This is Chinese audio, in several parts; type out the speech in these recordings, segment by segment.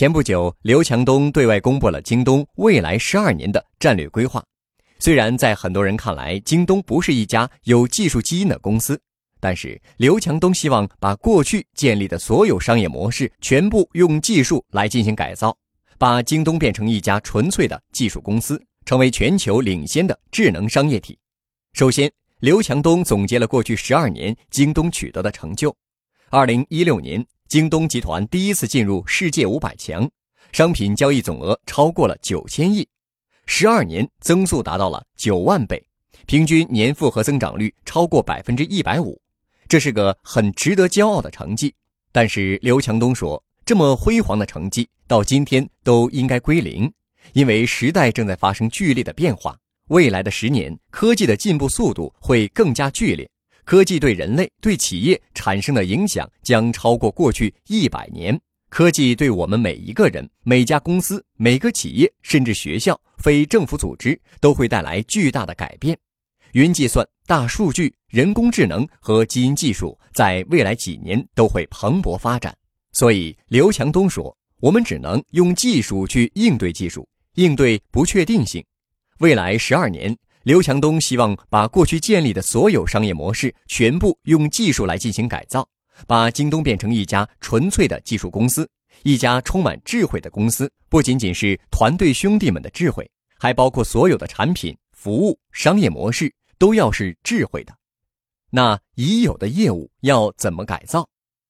前不久，刘强东对外公布了京东未来十二年的战略规划。虽然在很多人看来，京东不是一家有技术基因的公司，但是刘强东希望把过去建立的所有商业模式全部用技术来进行改造，把京东变成一家纯粹的技术公司，成为全球领先的智能商业体。首先，刘强东总结了过去十二年京东取得的成就。二零一六年，京东集团第一次进入世界五百强，商品交易总额超过了九千亿。十二年增速达到了九万倍，平均年复合增长率超过百分之一百五，这是个很值得骄傲的成绩。但是刘强东说，这么辉煌的成绩到今天都应该归零，因为时代正在发生剧烈的变化。未来的十年，科技的进步速度会更加剧烈，科技对人类、对企业产生的影响将超过过去一百年。科技对我们每一个人、每家公司、每个企业，甚至学校、非政府组织，都会带来巨大的改变。云计算、大数据、人工智能和基因技术在未来几年都会蓬勃发展。所以，刘强东说：“我们只能用技术去应对技术，应对不确定性。未来十二年，刘强东希望把过去建立的所有商业模式全部用技术来进行改造。”把京东变成一家纯粹的技术公司，一家充满智慧的公司。不仅仅是团队兄弟们的智慧，还包括所有的产品、服务、商业模式都要是智慧的。那已有的业务要怎么改造？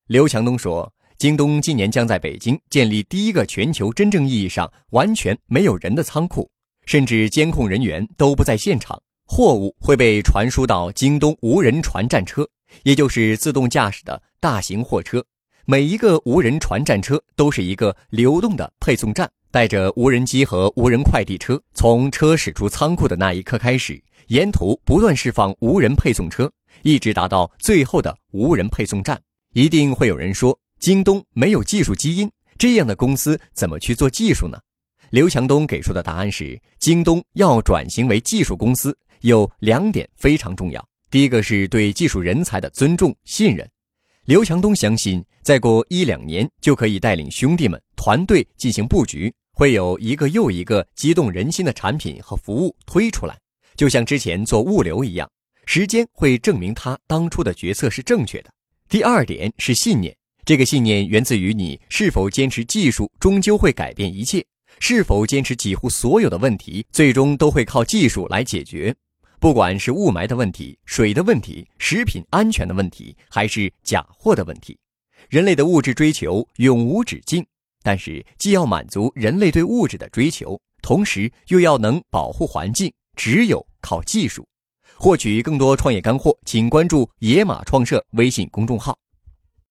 刘强东说，京东今年将在北京建立第一个全球真正意义上完全没有人的仓库，甚至监控人员都不在现场，货物会被传输到京东无人船战车。也就是自动驾驶的大型货车，每一个无人船战车都是一个流动的配送站，带着无人机和无人快递车，从车驶出仓库的那一刻开始，沿途不断释放无人配送车，一直达到最后的无人配送站。一定会有人说，京东没有技术基因，这样的公司怎么去做技术呢？刘强东给出的答案是，京东要转型为技术公司，有两点非常重要。第一个是对技术人才的尊重信任，刘强东相信，再过一两年就可以带领兄弟们团队进行布局，会有一个又一个激动人心的产品和服务推出来，就像之前做物流一样。时间会证明他当初的决策是正确的。第二点是信念，这个信念源自于你是否坚持技术终究会改变一切，是否坚持几乎所有的问题最终都会靠技术来解决。不管是雾霾的问题、水的问题、食品安全的问题，还是假货的问题，人类的物质追求永无止境。但是，既要满足人类对物质的追求，同时又要能保护环境，只有靠技术。获取更多创业干货，请关注“野马创社”微信公众号。